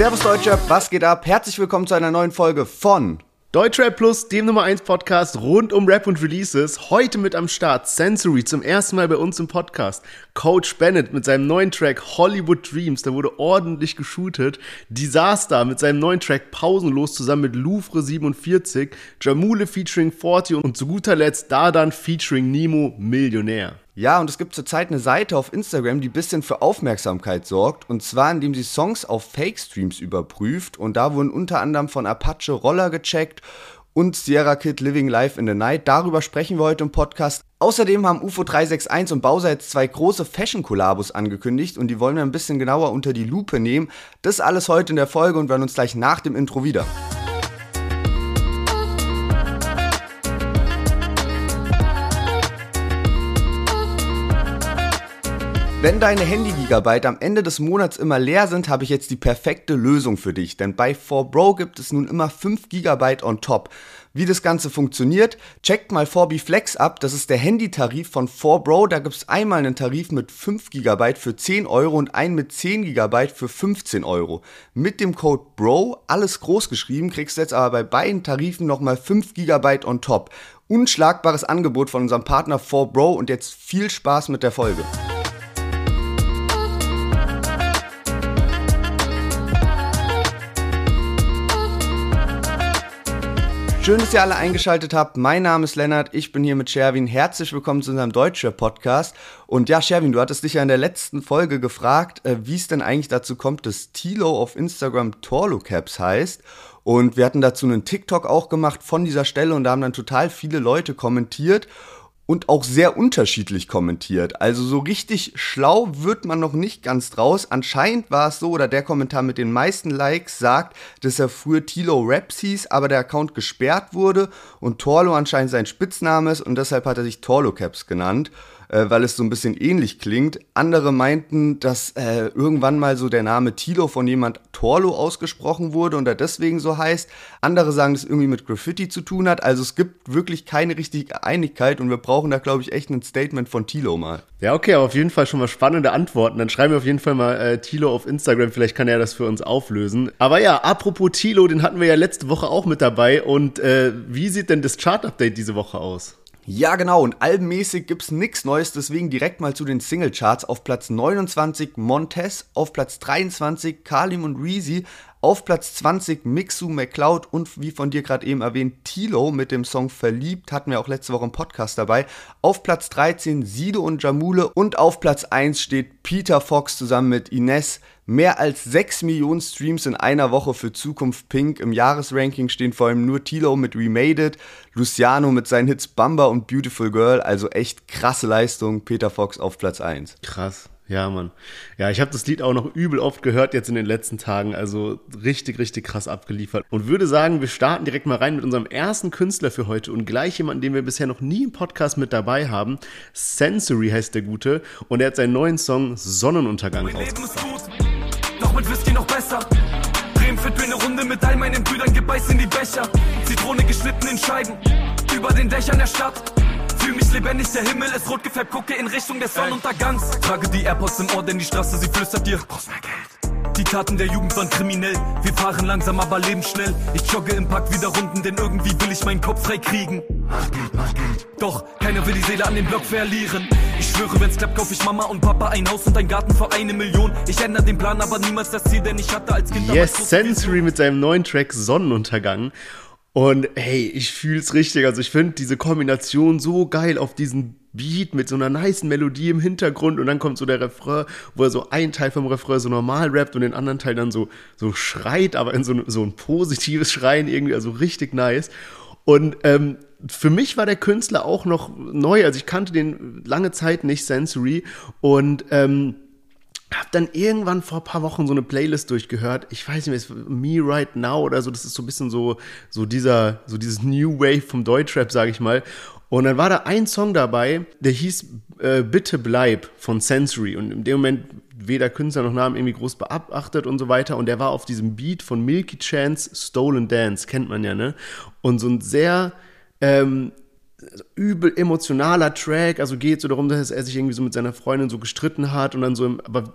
Servus Deutschrap, was geht ab? Herzlich willkommen zu einer neuen Folge von Deutschrap Plus, dem Nummer 1 Podcast rund um Rap und Releases. Heute mit am Start Sensory zum ersten Mal bei uns im Podcast. Coach Bennett mit seinem neuen Track Hollywood Dreams, da wurde ordentlich geshootet. Disaster mit seinem neuen Track Pausenlos zusammen mit Louvre 47. Jamule featuring 40 und zu guter Letzt Dardan featuring Nemo Millionär. Ja, und es gibt zurzeit eine Seite auf Instagram, die ein bisschen für Aufmerksamkeit sorgt. Und zwar, indem sie Songs auf Fake-Streams überprüft. Und da wurden unter anderem von Apache Roller gecheckt und Sierra Kid Living Life in the Night. Darüber sprechen wir heute im Podcast. Außerdem haben UFO 361 und Bowser jetzt zwei große Fashion-Kollabos angekündigt und die wollen wir ein bisschen genauer unter die Lupe nehmen. Das alles heute in der Folge und wir hören uns gleich nach dem Intro wieder. Wenn deine Handy-Gigabyte am Ende des Monats immer leer sind, habe ich jetzt die perfekte Lösung für dich. Denn bei 4Bro gibt es nun immer 5 GB on top. Wie das Ganze funktioniert, checkt mal 4B Flex ab. Das ist der Handytarif von 4Bro. Da gibt es einmal einen Tarif mit 5 GB für 10 Euro und einen mit 10 GB für 15 Euro. Mit dem Code BRO, alles groß geschrieben, kriegst du jetzt aber bei beiden Tarifen nochmal 5 GB on top. Unschlagbares Angebot von unserem Partner 4Bro und jetzt viel Spaß mit der Folge. Schön, dass ihr alle eingeschaltet habt. Mein Name ist Lennart, ich bin hier mit Sherwin. Herzlich willkommen zu unserem Deutscher Podcast. Und ja, Sherwin, du hattest dich ja in der letzten Folge gefragt, äh, wie es denn eigentlich dazu kommt, dass Tilo auf Instagram Torlocaps heißt. Und wir hatten dazu einen TikTok auch gemacht von dieser Stelle und da haben dann total viele Leute kommentiert und auch sehr unterschiedlich kommentiert. Also so richtig schlau wird man noch nicht ganz draus. Anscheinend war es so, oder der Kommentar mit den meisten Likes sagt, dass er früher Tilo Raps hieß, aber der Account gesperrt wurde und Torlo anscheinend sein Spitzname ist und deshalb hat er sich Torlo Caps genannt äh, weil es so ein bisschen ähnlich klingt. Andere meinten, dass äh, irgendwann mal so der Name Tilo von jemand Torlo ausgesprochen wurde und er deswegen so heißt. Andere sagen, dass es irgendwie mit Graffiti zu tun hat. Also es gibt wirklich keine richtige Einigkeit und wir brauchen da, glaube ich, echt ein Statement von Tilo mal. Ja, okay, aber auf jeden Fall schon mal spannende Antworten. Dann schreiben wir auf jeden Fall mal äh, Tilo auf Instagram, vielleicht kann er das für uns auflösen. Aber ja, apropos Tilo, den hatten wir ja letzte Woche auch mit dabei. Und äh, wie sieht denn das Chart-Update diese Woche aus? Ja, genau, und albenmäßig gibt's nichts Neues, deswegen direkt mal zu den Singlecharts. Auf Platz 29 Montez, auf Platz 23 Kalim und Reezy, auf Platz 20 Mixu McCloud und wie von dir gerade eben erwähnt, Tilo mit dem Song Verliebt, hatten wir auch letzte Woche im Podcast dabei. Auf Platz 13 Sido und Jamule und auf Platz 1 steht Peter Fox zusammen mit Ines. Mehr als 6 Millionen Streams in einer Woche für Zukunft Pink. Im Jahresranking stehen vor allem nur Tilo mit Remade It, Luciano mit seinen Hits Bamba und Beautiful Girl. Also echt krasse Leistung. Peter Fox auf Platz 1. Krass. Ja, Mann. Ja, ich habe das Lied auch noch übel oft gehört jetzt in den letzten Tagen. Also richtig, richtig krass abgeliefert. Und würde sagen, wir starten direkt mal rein mit unserem ersten Künstler für heute und gleich jemanden, den wir bisher noch nie im Podcast mit dabei haben. Sensory heißt der Gute und er hat seinen neuen Song Sonnenuntergang rausgebracht. Mit Whisky noch besser. Bremen mir eine Runde mit all meinen Brüdern, gebeißt in die Becher. Zitrone geschnitten in Scheiben, über den Dächern der Stadt. Fühl mich lebendig, der Himmel ist rot gefärbt, gucke in Richtung des Sonnenuntergangs. Trage die AirPods im Ohr, denn die Straße, sie flüstert dir, brauchst mehr Geld. Die Taten der Jugend waren kriminell. Wir fahren langsam, aber leben schnell. Ich jogge im Park wieder Runden, denn irgendwie will ich meinen Kopf frei kriegen. Doch keiner will die Seele an den Block verlieren. Ich schwöre, wenn's klappt, kauf ich Mama und Papa ein Haus und ein Garten für eine Million. Ich ändere den Plan, aber niemals das Ziel, denn ich hatte als Kind. Yes, Sensory mit seinem neuen Track Sonnenuntergang. Und hey, ich fühl's richtig. Also ich finde diese Kombination so geil auf diesen Beat mit so einer nice Melodie im Hintergrund und dann kommt so der Refrain, wo er so einen Teil vom Refrain so normal rappt und den anderen Teil dann so, so schreit, aber in so, so ein positives Schreien irgendwie, also richtig nice. Und ähm, für mich war der Künstler auch noch neu, also ich kannte den lange Zeit nicht, Sensory und ähm, hab dann irgendwann vor ein paar Wochen so eine Playlist durchgehört. Ich weiß nicht mehr, Me Right Now oder so. Das ist so ein bisschen so, so dieser, so dieses New Wave vom Deutschrap, sag ich mal. Und dann war da ein Song dabei, der hieß äh, Bitte bleib von Sensory. Und in dem Moment weder Künstler noch Namen irgendwie groß beachtet und so weiter. Und der war auf diesem Beat von Milky Chance Stolen Dance, kennt man ja, ne? Und so ein sehr, ähm, übel emotionaler Track, also geht so darum, dass er sich irgendwie so mit seiner Freundin so gestritten hat und dann so, im, aber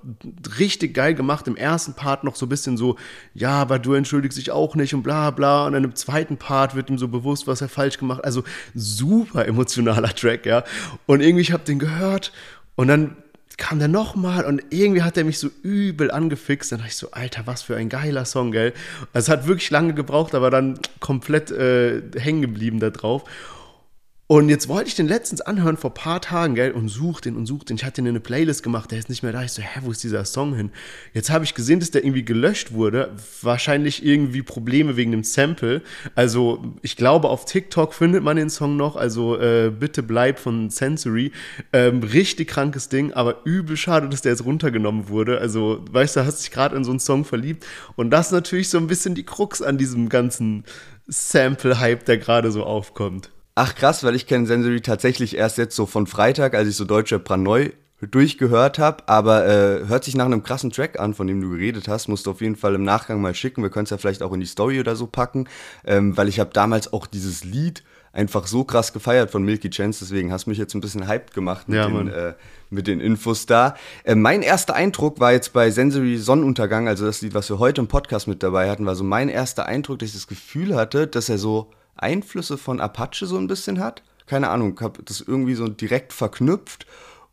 richtig geil gemacht, im ersten Part noch so ein bisschen so, ja, aber du entschuldigst dich auch nicht und bla bla und dann im zweiten Part wird ihm so bewusst, was er falsch gemacht, also super emotionaler Track, ja, und irgendwie, ich habe den gehört und dann kam der nochmal und irgendwie hat er mich so übel angefixt. Dann dachte ich so, Alter, was für ein geiler Song, gell? Es hat wirklich lange gebraucht, aber dann komplett äh, hängen geblieben da drauf. Und jetzt wollte ich den letztens anhören vor paar Tagen, gell, und such den und such den. Ich hatte den in eine Playlist gemacht, der ist nicht mehr da. Ich so, hä, wo ist dieser Song hin? Jetzt habe ich gesehen, dass der irgendwie gelöscht wurde. Wahrscheinlich irgendwie Probleme wegen dem Sample. Also, ich glaube, auf TikTok findet man den Song noch. Also, äh, bitte bleib von Sensory. Ähm, richtig krankes Ding, aber übel schade, dass der jetzt runtergenommen wurde. Also, weißt du, hast dich gerade in so einen Song verliebt. Und das ist natürlich so ein bisschen die Krux an diesem ganzen Sample-Hype, der gerade so aufkommt. Ach krass, weil ich kenne Sensory tatsächlich erst jetzt so von Freitag, als ich so Deutsche Pranoi durchgehört habe, aber äh, hört sich nach einem krassen Track an, von dem du geredet hast. Musst du auf jeden Fall im Nachgang mal schicken. Wir können es ja vielleicht auch in die Story oder so packen, ähm, weil ich habe damals auch dieses Lied einfach so krass gefeiert von Milky Chance, deswegen hast du mich jetzt ein bisschen hyped gemacht mit, ja, den, äh, mit den Infos da. Äh, mein erster Eindruck war jetzt bei Sensory Sonnenuntergang, also das Lied, was wir heute im Podcast mit dabei hatten, war so mein erster Eindruck, dass ich das Gefühl hatte, dass er so Einflüsse von Apache so ein bisschen hat. Keine Ahnung, habe das irgendwie so direkt verknüpft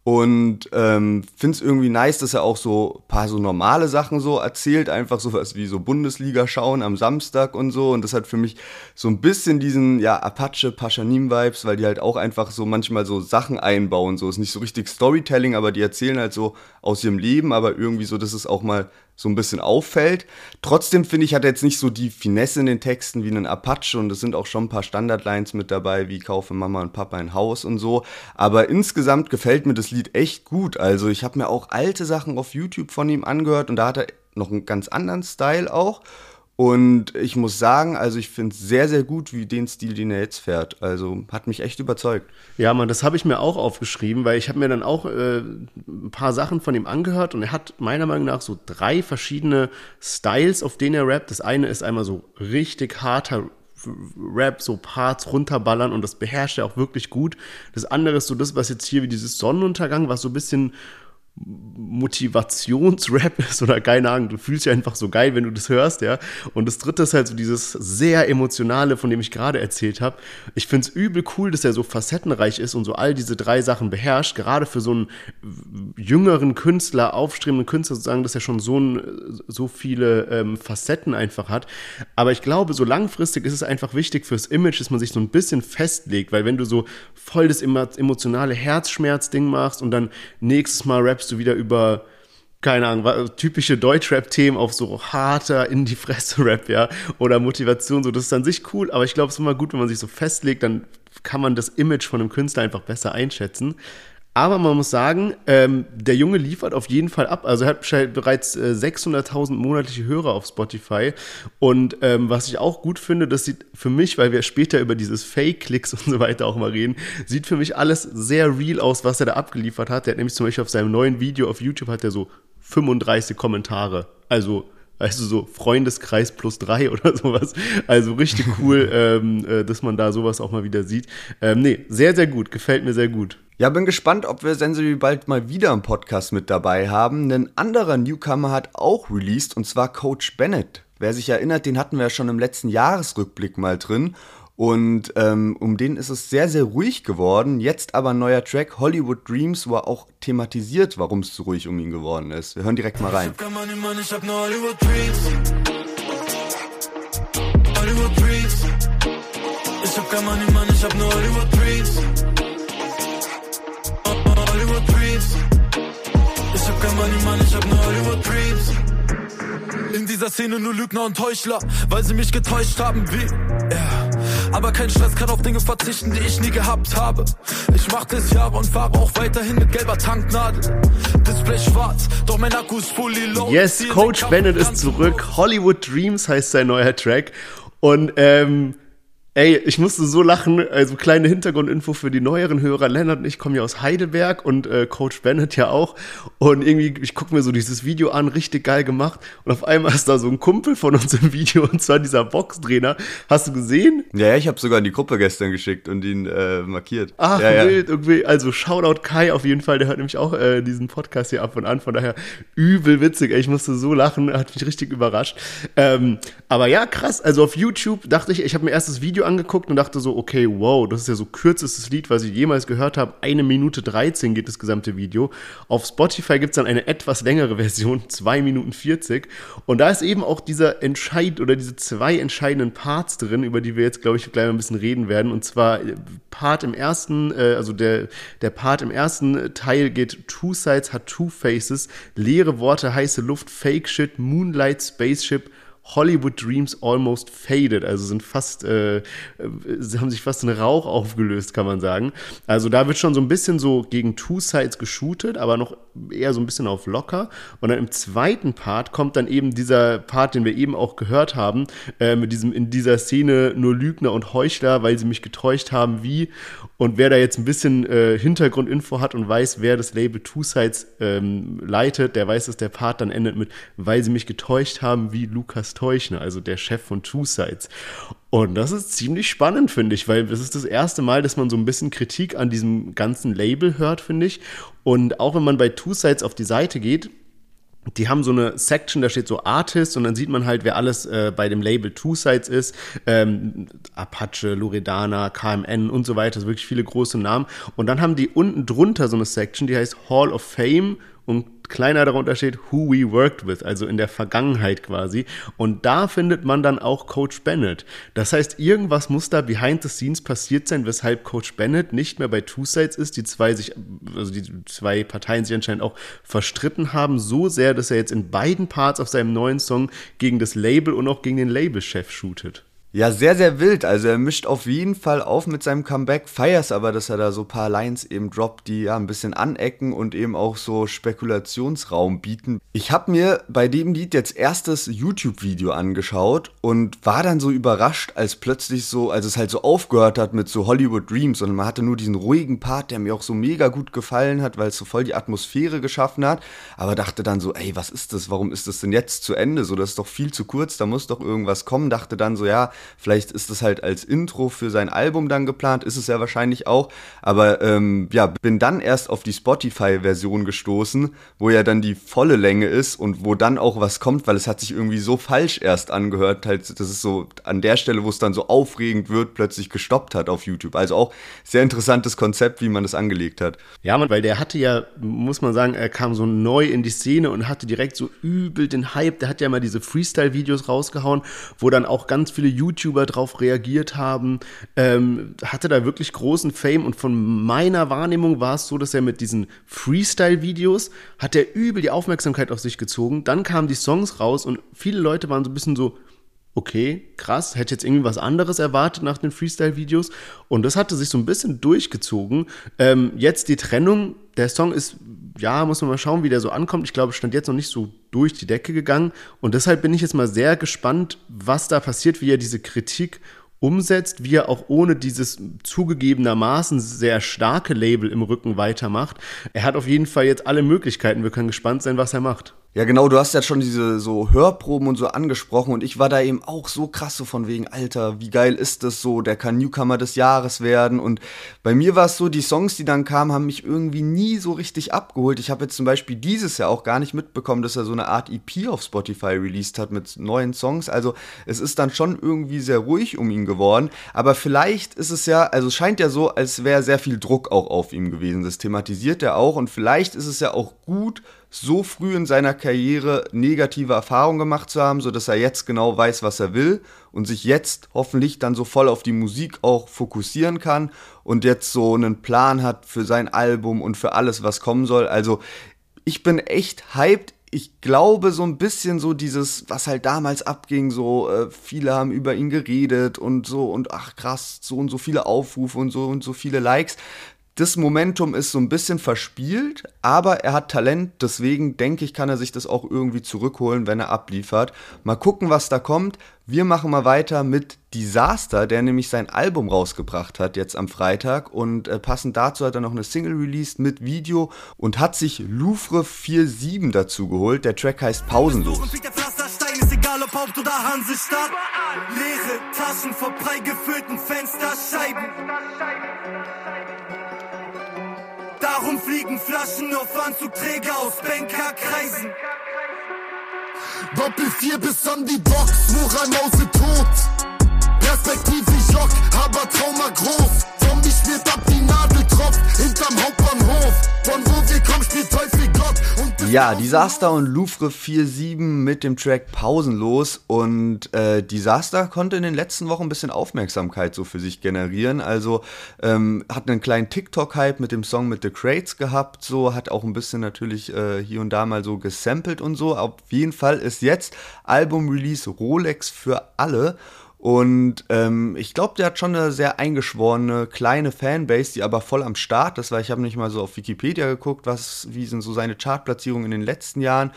und ähm, finde es irgendwie nice, dass er auch so ein paar so normale Sachen so erzählt, einfach sowas wie so Bundesliga schauen am Samstag und so. Und das hat für mich so ein bisschen diesen, ja, Apache, Paschanim-Vibes, weil die halt auch einfach so manchmal so Sachen einbauen. So ist nicht so richtig Storytelling, aber die erzählen halt so aus ihrem Leben, aber irgendwie so, dass es auch mal so ein bisschen auffällt. Trotzdem finde ich, hat er jetzt nicht so die Finesse in den Texten wie ein Apache und es sind auch schon ein paar Standardlines mit dabei, wie kaufe Mama und Papa ein Haus und so. Aber insgesamt gefällt mir das Lied echt gut. Also ich habe mir auch alte Sachen auf YouTube von ihm angehört und da hat er noch einen ganz anderen Style auch. Und ich muss sagen, also ich finde es sehr, sehr gut, wie den Stil, den er jetzt fährt. Also hat mich echt überzeugt. Ja, man, das habe ich mir auch aufgeschrieben, weil ich habe mir dann auch äh, ein paar Sachen von ihm angehört und er hat meiner Meinung nach so drei verschiedene Styles, auf denen er rappt. Das eine ist einmal so richtig harter Rap, so Parts runterballern und das beherrscht er auch wirklich gut. Das andere ist so das, was jetzt hier wie dieses Sonnenuntergang, was so ein bisschen Motivationsrap ist oder keine Ahnung, du fühlst dich einfach so geil, wenn du das hörst, ja. Und das dritte ist halt so dieses sehr emotionale, von dem ich gerade erzählt habe. Ich finde es übel cool, dass er so facettenreich ist und so all diese drei Sachen beherrscht, gerade für so einen jüngeren Künstler, aufstrebenden Künstler sozusagen, dass er schon so, ein, so viele ähm, Facetten einfach hat. Aber ich glaube, so langfristig ist es einfach wichtig fürs Image, dass man sich so ein bisschen festlegt, weil wenn du so voll das emotionale Herzschmerz-Ding machst und dann nächstes Mal rappst du wieder über keine Ahnung, typische Deutschrap-Themen auf so harter in die Fresse-Rap, ja, oder Motivation, so, das ist an sich cool, aber ich glaube, es ist immer gut, wenn man sich so festlegt, dann kann man das Image von einem Künstler einfach besser einschätzen. Aber man muss sagen, ähm, der Junge liefert auf jeden Fall ab. Also er hat bereits äh, 600.000 monatliche Hörer auf Spotify. Und ähm, was ich auch gut finde, das sieht für mich, weil wir später über dieses Fake-Klicks und so weiter auch mal reden, sieht für mich alles sehr real aus, was er da abgeliefert hat. Der hat nämlich zum Beispiel auf seinem neuen Video auf YouTube hat er so 35 Kommentare. Also also so Freundeskreis plus drei oder sowas. Also richtig cool, ähm, äh, dass man da sowas auch mal wieder sieht. Ähm, nee, sehr, sehr gut, gefällt mir sehr gut. Ja, bin gespannt, ob wir Sensory bald mal wieder im Podcast mit dabei haben. Ein anderer Newcomer hat auch released und zwar Coach Bennett. Wer sich erinnert, den hatten wir ja schon im letzten Jahresrückblick mal drin. Und ähm, um den ist es sehr, sehr ruhig geworden. Jetzt aber ein neuer Track, Hollywood Dreams, wo er auch thematisiert, warum es so ruhig um ihn geworden ist. Wir hören direkt mal rein. Ich hab Money, Mann, ich Mann, ich hab nur Hollywood Dreams. Money, Mann, ich hab nur Hollywood Dreams. In dieser Szene nur Lügner und Heuchler, weil sie mich getäuscht haben wie. Yeah. Aber kein Stress kann auf Dinge verzichten, die ich nie gehabt habe. Ich mach das Jahre und fahre auch weiterhin mit gelber Tanknadel. Display schwarz, doch mein Akku ist fully low. Yes, Coach Bennett ist zurück. Hollywood Dreams heißt sein neuer Track. Und ähm, Ey, ich musste so lachen. Also kleine Hintergrundinfo für die neueren Hörer. Lennart und ich kommen ja aus Heidelberg und äh, Coach Bennett ja auch. Und irgendwie, ich gucke mir so dieses Video an, richtig geil gemacht. Und auf einmal ist da so ein Kumpel von uns im Video und zwar dieser Boxtrainer. Hast du gesehen? Ja, ja ich habe sogar in die Gruppe gestern geschickt und ihn äh, markiert. Ach, ja, wild, ja. irgendwie. Also Shoutout Kai auf jeden Fall. Der hört nämlich auch äh, diesen Podcast hier ab und an. Von daher übel witzig. Ey, ich musste so lachen. Hat mich richtig überrascht. Ähm, aber ja, krass. Also auf YouTube dachte ich, ich habe mir erst das Video angeguckt und dachte so, okay, wow, das ist ja so kürzestes Lied, was ich jemals gehört habe. Eine Minute 13 geht das gesamte Video. Auf Spotify gibt es dann eine etwas längere Version, 2 Minuten 40. Und da ist eben auch dieser Entscheid oder diese zwei entscheidenden Parts drin, über die wir jetzt, glaube ich, gleich mal ein bisschen reden werden. Und zwar äh, Part im ersten, äh, also der, der Part im ersten Teil geht Two Sides hat Two Faces, leere Worte, heiße Luft, Fake Shit, Moonlight, Spaceship, Hollywood Dreams almost faded, also sind fast, äh, sie haben sich fast in Rauch aufgelöst, kann man sagen. Also da wird schon so ein bisschen so gegen Two Sides geshootet, aber noch eher so ein bisschen auf locker. Und dann im zweiten Part kommt dann eben dieser Part, den wir eben auch gehört haben, äh, mit diesem in dieser Szene nur Lügner und Heuchler, weil sie mich getäuscht haben, wie. Und wer da jetzt ein bisschen äh, Hintergrundinfo hat und weiß, wer das Label Two Sides ähm, leitet, der weiß, dass der Part dann endet mit, weil sie mich getäuscht haben, wie Lukas Teuchner, also der Chef von Two Sides. Und das ist ziemlich spannend, finde ich, weil das ist das erste Mal, dass man so ein bisschen Kritik an diesem ganzen Label hört, finde ich. Und auch wenn man bei Two Sides auf die Seite geht, die haben so eine Section, da steht so Artist und dann sieht man halt, wer alles äh, bei dem Label Two Sides ist. Ähm, Apache, Loredana, KMN und so weiter, also wirklich viele große Namen. Und dann haben die unten drunter so eine Section, die heißt Hall of Fame und kleiner darunter steht Who We Worked With, also in der Vergangenheit quasi. Und da findet man dann auch Coach Bennett. Das heißt, irgendwas muss da behind the scenes passiert sein, weshalb Coach Bennett nicht mehr bei Two Sides ist, die zwei sich, also die zwei Parteien sich anscheinend auch verstritten haben, so sehr, dass er jetzt in beiden Parts auf seinem neuen Song gegen das Label und auch gegen den Labelchef shootet. Ja, sehr, sehr wild. Also er mischt auf jeden Fall auf mit seinem Comeback. Feier's aber, dass er da so paar Lines eben droppt, die ja ein bisschen anecken und eben auch so Spekulationsraum bieten. Ich habe mir bei dem Lied jetzt erstes YouTube-Video angeschaut und war dann so überrascht, als plötzlich so, als es halt so aufgehört hat mit so Hollywood Dreams und man hatte nur diesen ruhigen Part, der mir auch so mega gut gefallen hat, weil es so voll die Atmosphäre geschaffen hat. Aber dachte dann so, ey, was ist das? Warum ist das denn jetzt zu Ende? So, das ist doch viel zu kurz, da muss doch irgendwas kommen. Dachte dann so, ja, Vielleicht ist es halt als Intro für sein Album dann geplant, ist es ja wahrscheinlich auch. Aber ähm, ja, bin dann erst auf die Spotify-Version gestoßen, wo ja dann die volle Länge ist und wo dann auch was kommt, weil es hat sich irgendwie so falsch erst angehört. Halt, das ist so an der Stelle, wo es dann so aufregend wird, plötzlich gestoppt hat auf YouTube. Also auch sehr interessantes Konzept, wie man das angelegt hat. Ja, man, weil der hatte ja, muss man sagen, er kam so neu in die Szene und hatte direkt so übel den Hype. Der hat ja mal diese Freestyle-Videos rausgehauen, wo dann auch ganz viele YouTube YouTuber drauf reagiert haben, ähm, hatte da wirklich großen Fame und von meiner Wahrnehmung war es so, dass er mit diesen Freestyle-Videos hat er übel die Aufmerksamkeit auf sich gezogen. Dann kamen die Songs raus und viele Leute waren so ein bisschen so, okay, krass, hätte jetzt irgendwie was anderes erwartet nach den Freestyle-Videos. Und das hatte sich so ein bisschen durchgezogen. Ähm, jetzt die Trennung, der Song ist, ja, muss man mal schauen, wie der so ankommt. Ich glaube, stand jetzt noch nicht so durch die Decke gegangen. Und deshalb bin ich jetzt mal sehr gespannt, was da passiert, wie er diese Kritik umsetzt, wie er auch ohne dieses zugegebenermaßen sehr starke Label im Rücken weitermacht. Er hat auf jeden Fall jetzt alle Möglichkeiten. Wir können gespannt sein, was er macht. Ja, genau, du hast ja schon diese so Hörproben und so angesprochen und ich war da eben auch so krass so von wegen, Alter, wie geil ist das so, der kann Newcomer des Jahres werden und bei mir war es so, die Songs, die dann kamen, haben mich irgendwie nie so richtig abgeholt. Ich habe jetzt zum Beispiel dieses Jahr auch gar nicht mitbekommen, dass er so eine Art EP auf Spotify released hat mit neuen Songs, also es ist dann schon irgendwie sehr ruhig um ihn geworden, aber vielleicht ist es ja, also scheint ja so, als wäre sehr viel Druck auch auf ihm gewesen, das thematisiert er auch und vielleicht ist es ja auch gut, so früh in seiner Karriere negative Erfahrungen gemacht zu haben, sodass er jetzt genau weiß, was er will und sich jetzt hoffentlich dann so voll auf die Musik auch fokussieren kann und jetzt so einen Plan hat für sein Album und für alles, was kommen soll. Also ich bin echt hyped. Ich glaube so ein bisschen so dieses, was halt damals abging, so äh, viele haben über ihn geredet und so und ach krass, so und so viele Aufrufe und so und so viele Likes das Momentum ist so ein bisschen verspielt, aber er hat Talent, deswegen denke ich, kann er sich das auch irgendwie zurückholen, wenn er abliefert. Mal gucken, was da kommt. Wir machen mal weiter mit Disaster, der nämlich sein Album rausgebracht hat jetzt am Freitag und äh, passend dazu hat er noch eine Single released mit Video und hat sich Louvre 47 dazu geholt. Der Track heißt Pausenlos. Egal ob Haupt- oder Hansestadt. Leere Taschen vor prall gefüllten Fensterscheiben. Darum fliegen Flaschen auf Anzugträger aus Bankerkreisen. Doppel 4 bis an die Box, Muralmause tot. Perspektive Jock, aber Trauma groß. Spielt ab, die Nadel tropft hinterm Hauptbahnhof. Von wo wir kommen, spielt Teufel Gott. ja, Disaster und Louvre 4-7 mit dem Track Pausenlos. Und äh, Disaster konnte in den letzten Wochen ein bisschen Aufmerksamkeit so für sich generieren. Also ähm, hat einen kleinen TikTok-Hype mit dem Song mit The Crates gehabt. So hat auch ein bisschen natürlich äh, hier und da mal so gesampelt und so. Auf jeden Fall ist jetzt Album-Release Rolex für alle. Und ähm, ich glaube, der hat schon eine sehr eingeschworene kleine Fanbase, die aber voll am Start ist, weil ich habe nicht mal so auf Wikipedia geguckt, was, wie sind so seine Chartplatzierungen in den letzten Jahren.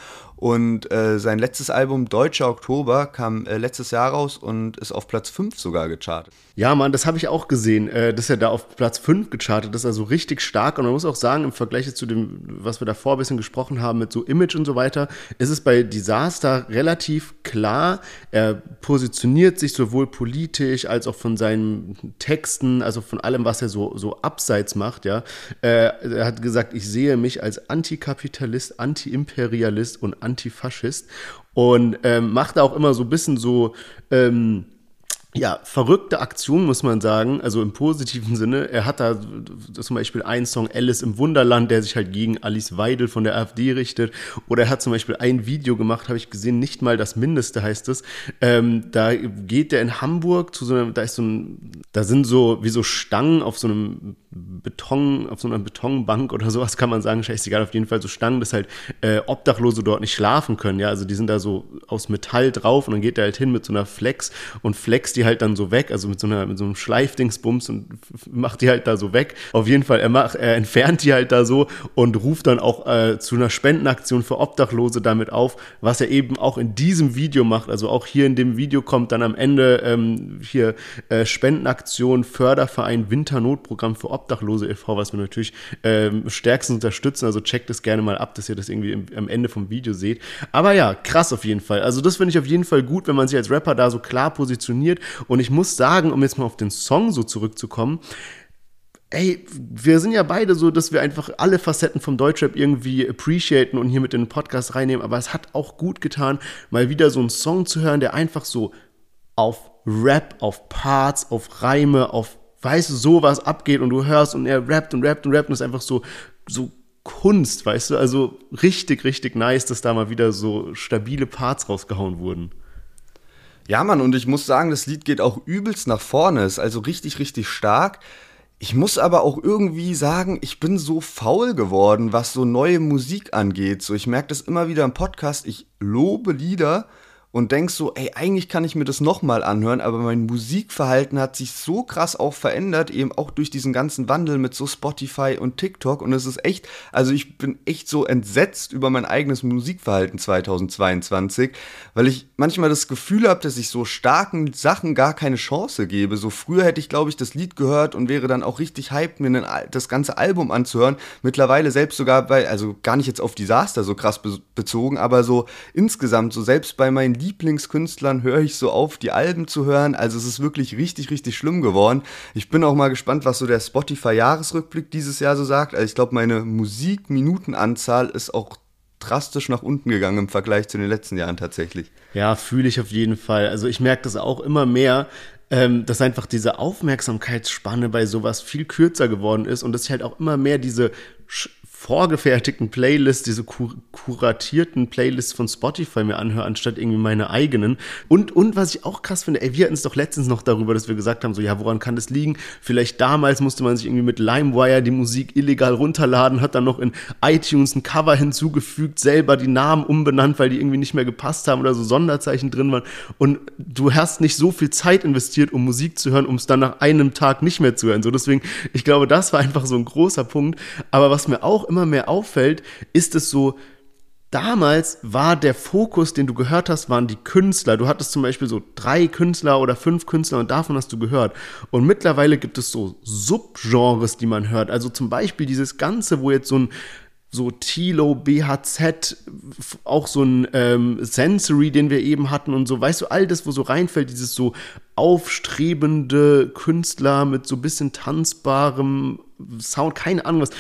Und äh, sein letztes Album, Deutscher Oktober, kam äh, letztes Jahr raus und ist auf Platz 5 sogar gechartet. Ja, Mann, das habe ich auch gesehen, äh, dass er da auf Platz 5 gechartet ist, also richtig stark. Und man muss auch sagen, im Vergleich zu dem, was wir davor ein bisschen gesprochen haben mit so Image und so weiter, ist es bei Disaster relativ klar. Er positioniert sich sowohl politisch als auch von seinen Texten, also von allem, was er so, so abseits macht, ja. Äh, er hat gesagt, ich sehe mich als Antikapitalist, Antiimperialist und Antifaschist und ähm, macht auch immer so ein bisschen so ähm, ja, verrückte Aktion, muss man sagen, also im positiven Sinne. Er hat da zum Beispiel einen Song Alice im Wunderland, der sich halt gegen Alice Weidel von der AfD richtet. Oder er hat zum Beispiel ein Video gemacht, habe ich gesehen, nicht mal das Mindeste heißt es. Ähm, da geht er in Hamburg zu so einem, da ist so ein, da sind so wie so Stangen auf so einem Beton, auf so einer Betonbank oder sowas kann man sagen, scheißegal, auf jeden Fall so Stangen, dass halt äh, Obdachlose dort nicht schlafen können, ja, also die sind da so aus Metall drauf und dann geht er halt hin mit so einer Flex und flex die halt dann so weg, also mit so einer, mit so einem Schleifdingsbums und macht die halt da so weg. Auf jeden Fall, er macht, er entfernt die halt da so und ruft dann auch äh, zu einer Spendenaktion für Obdachlose damit auf, was er eben auch in diesem Video macht, also auch hier in dem Video kommt dann am Ende ähm, hier äh, Spendenaktion, Förderverein, Winternotprogramm für Obdachlose Obdachlose e.V., was wir natürlich ähm, stärkstens unterstützen. Also checkt es gerne mal ab, dass ihr das irgendwie im, am Ende vom Video seht. Aber ja, krass auf jeden Fall. Also das finde ich auf jeden Fall gut, wenn man sich als Rapper da so klar positioniert. Und ich muss sagen, um jetzt mal auf den Song so zurückzukommen, ey, wir sind ja beide so, dass wir einfach alle Facetten vom Deutschrap irgendwie appreciaten und hier mit in den Podcast reinnehmen, aber es hat auch gut getan, mal wieder so einen Song zu hören, der einfach so auf Rap, auf Parts, auf Reime, auf weißt du, so was abgeht und du hörst und er rappt und rappt und rappt und ist einfach so, so Kunst, weißt du, also richtig, richtig nice, dass da mal wieder so stabile Parts rausgehauen wurden. Ja, Mann, und ich muss sagen, das Lied geht auch übelst nach vorne, ist also richtig, richtig stark. Ich muss aber auch irgendwie sagen, ich bin so faul geworden, was so neue Musik angeht. So, ich merke das immer wieder im Podcast, ich lobe Lieder, und denkst so, ey, eigentlich kann ich mir das nochmal anhören, aber mein Musikverhalten hat sich so krass auch verändert, eben auch durch diesen ganzen Wandel mit so Spotify und TikTok und es ist echt, also ich bin echt so entsetzt über mein eigenes Musikverhalten 2022, weil ich manchmal das Gefühl habe, dass ich so starken Sachen gar keine Chance gebe. So früher hätte ich, glaube ich, das Lied gehört und wäre dann auch richtig hyped, mir das ganze Album anzuhören. Mittlerweile selbst sogar bei, also gar nicht jetzt auf Disaster so krass bezogen, aber so insgesamt, so selbst bei meinen Lieblingskünstlern höre ich so auf, die Alben zu hören. Also es ist wirklich richtig, richtig schlimm geworden. Ich bin auch mal gespannt, was so der Spotify-Jahresrückblick dieses Jahr so sagt. Also ich glaube, meine Musikminutenanzahl ist auch drastisch nach unten gegangen im Vergleich zu den letzten Jahren tatsächlich. Ja, fühle ich auf jeden Fall. Also ich merke das auch immer mehr, ähm, dass einfach diese Aufmerksamkeitsspanne bei sowas viel kürzer geworden ist und dass ich halt auch immer mehr diese vorgefertigten Playlists, diese kur kuratierten Playlists von Spotify mir anhöre, anstatt irgendwie meine eigenen. Und, und was ich auch krass finde, ey, wir hatten es doch letztens noch darüber, dass wir gesagt haben, so, ja, woran kann das liegen? Vielleicht damals musste man sich irgendwie mit LimeWire die Musik illegal runterladen, hat dann noch in iTunes ein Cover hinzugefügt, selber die Namen umbenannt, weil die irgendwie nicht mehr gepasst haben oder so Sonderzeichen drin waren. Und du hast nicht so viel Zeit investiert, um Musik zu hören, um es dann nach einem Tag nicht mehr zu hören. So, deswegen, ich glaube, das war einfach so ein großer Punkt. Aber was mir auch immer mehr auffällt, ist es so, damals war der Fokus, den du gehört hast, waren die Künstler. Du hattest zum Beispiel so drei Künstler oder fünf Künstler und davon hast du gehört. Und mittlerweile gibt es so Subgenres, die man hört. Also zum Beispiel dieses Ganze, wo jetzt so ein so Tilo, BHZ, auch so ein ähm, Sensory, den wir eben hatten und so, weißt du, all das, wo so reinfällt, dieses so aufstrebende Künstler mit so bisschen tanzbarem Sound, keine Ahnung was,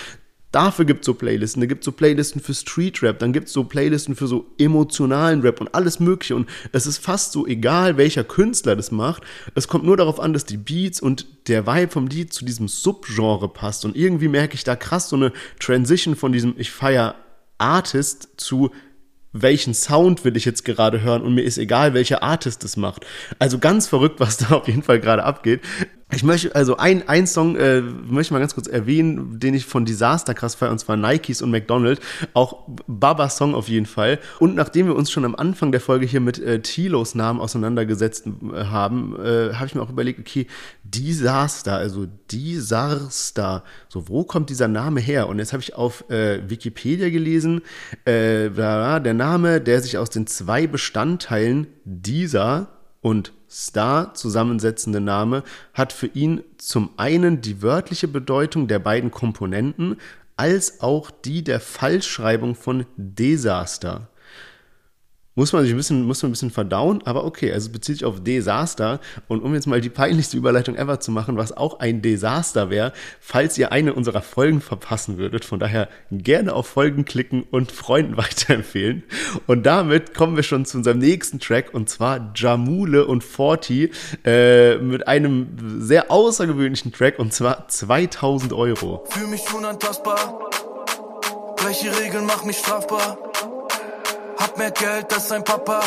Dafür gibt es so Playlisten. Da gibt es so Playlisten für Street Rap, dann gibt es so Playlisten für so emotionalen Rap und alles Mögliche. Und es ist fast so egal, welcher Künstler das macht. Es kommt nur darauf an, dass die Beats und der Vibe vom Lied zu diesem Subgenre passt. Und irgendwie merke ich da krass so eine Transition von diesem Ich feier Artist zu welchen Sound will ich jetzt gerade hören und mir ist egal, welcher Artist es macht. Also ganz verrückt, was da auf jeden Fall gerade abgeht. Ich möchte, also ein, ein Song äh, möchte ich mal ganz kurz erwähnen, den ich von Disaster krass feiere, und zwar Nikes und McDonald. Auch Baba Song auf jeden Fall. Und nachdem wir uns schon am Anfang der Folge hier mit äh, Tilos Namen auseinandergesetzt äh, haben, äh, habe ich mir auch überlegt, okay, Disaster, also Disaster, so wo kommt dieser Name her? Und jetzt habe ich auf äh, Wikipedia gelesen, äh, der Name, der sich aus den zwei Bestandteilen dieser und Star zusammensetzende Name hat für ihn zum einen die wörtliche Bedeutung der beiden Komponenten als auch die der Falschschreibung von Desaster. Muss man sich ein bisschen, muss man ein bisschen verdauen, aber okay, also bezieht sich auf Desaster. Und um jetzt mal die peinlichste Überleitung ever zu machen, was auch ein Desaster wäre, falls ihr eine unserer Folgen verpassen würdet. Von daher gerne auf Folgen klicken und Freunden weiterempfehlen. Und damit kommen wir schon zu unserem nächsten Track und zwar Jamule und Forti äh, mit einem sehr außergewöhnlichen Track und zwar 2000 Euro. Fühl mich unantastbar. Welche Regeln machen mich strafbar? Hab mehr Geld als sein Papa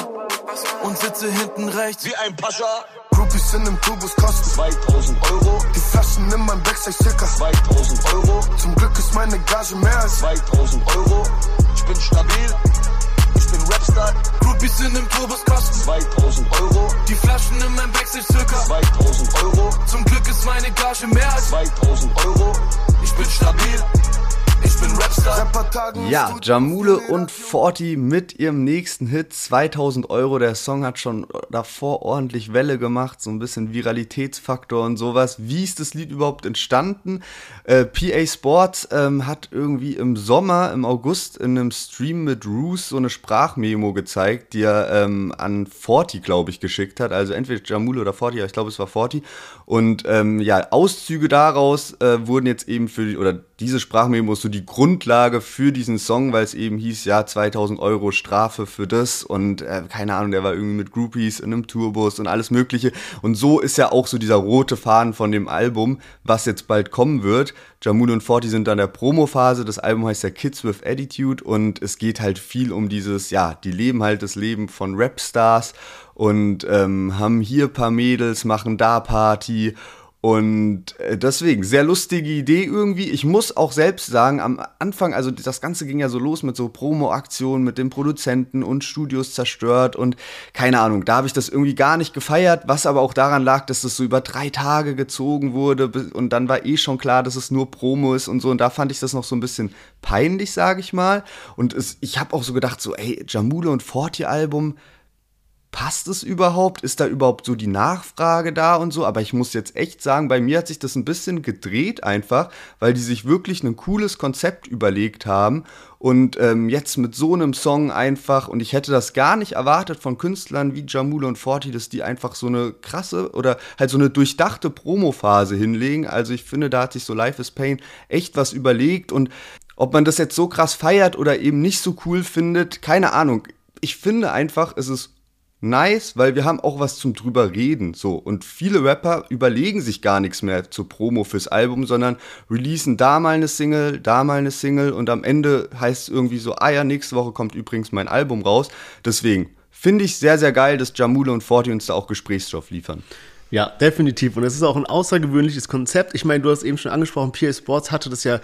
und sitze hinten rechts wie ein Pascha. Groupies in dem Tubus kosten 2000 Euro. Die Flaschen in meinem Backstage circa 2000 Euro. Zum Glück ist meine Gage mehr als 2000 Euro. Ich bin stabil, ich bin Rapstar. Groupies in dem Tubus kosten 2000 Euro. Die Flaschen in meinem Backstage circa 2000 Euro. Zum Glück ist meine Gage mehr als 2000 Euro. Ich bin stabil. Ja, Jamule und Forti mit ihrem nächsten Hit 2000 Euro. Der Song hat schon davor ordentlich Welle gemacht, so ein bisschen Viralitätsfaktor und sowas. Wie ist das Lied überhaupt entstanden? Äh, PA Sports ähm, hat irgendwie im Sommer, im August in einem Stream mit Roos so eine Sprachmemo gezeigt, die er ähm, an Forti, glaube ich, geschickt hat. Also entweder Jamule oder Forti, aber ich glaube es war Forti. Und ähm, ja, Auszüge daraus äh, wurden jetzt eben für, die, oder diese Sprachmemo so die Grundlage für diesen Song, weil es eben hieß, ja, 2000 Euro Strafe für das und äh, keine Ahnung, der war irgendwie mit Groupies in einem Tourbus und alles Mögliche. Und so ist ja auch so dieser rote Faden von dem Album, was jetzt bald kommen wird. Jamul und Forti sind an der Promophase. Das Album heißt ja Kids with Attitude und es geht halt viel um dieses, ja, die leben halt das Leben von Rapstars und ähm, haben hier paar Mädels, machen da Party und äh, deswegen, sehr lustige Idee irgendwie. Ich muss auch selbst sagen, am Anfang, also das Ganze ging ja so los mit so Promo-Aktionen mit dem Produzenten und Studios zerstört und keine Ahnung, da habe ich das irgendwie gar nicht gefeiert, was aber auch daran lag, dass das so über drei Tage gezogen wurde und dann war eh schon klar, dass es nur Promo ist und so und da fand ich das noch so ein bisschen peinlich, sage ich mal. Und es, ich habe auch so gedacht, so, ey, Jamule und Forti-Album, passt es überhaupt? Ist da überhaupt so die Nachfrage da und so? Aber ich muss jetzt echt sagen, bei mir hat sich das ein bisschen gedreht einfach, weil die sich wirklich ein cooles Konzept überlegt haben und ähm, jetzt mit so einem Song einfach, und ich hätte das gar nicht erwartet von Künstlern wie Jamule und Forti, dass die einfach so eine krasse oder halt so eine durchdachte Promophase hinlegen. Also ich finde, da hat sich so Life is Pain echt was überlegt und ob man das jetzt so krass feiert oder eben nicht so cool findet, keine Ahnung. Ich finde einfach, es ist nice, weil wir haben auch was zum drüber reden, so. Und viele Rapper überlegen sich gar nichts mehr zur Promo fürs Album, sondern releasen da mal eine Single, da mal eine Single und am Ende heißt es irgendwie so, ah ja, nächste Woche kommt übrigens mein Album raus. Deswegen finde ich sehr, sehr geil, dass Jamule und Forti uns da auch Gesprächsstoff liefern. Ja, definitiv. Und es ist auch ein außergewöhnliches Konzept. Ich meine, du hast eben schon angesprochen, PA Sports hatte das ja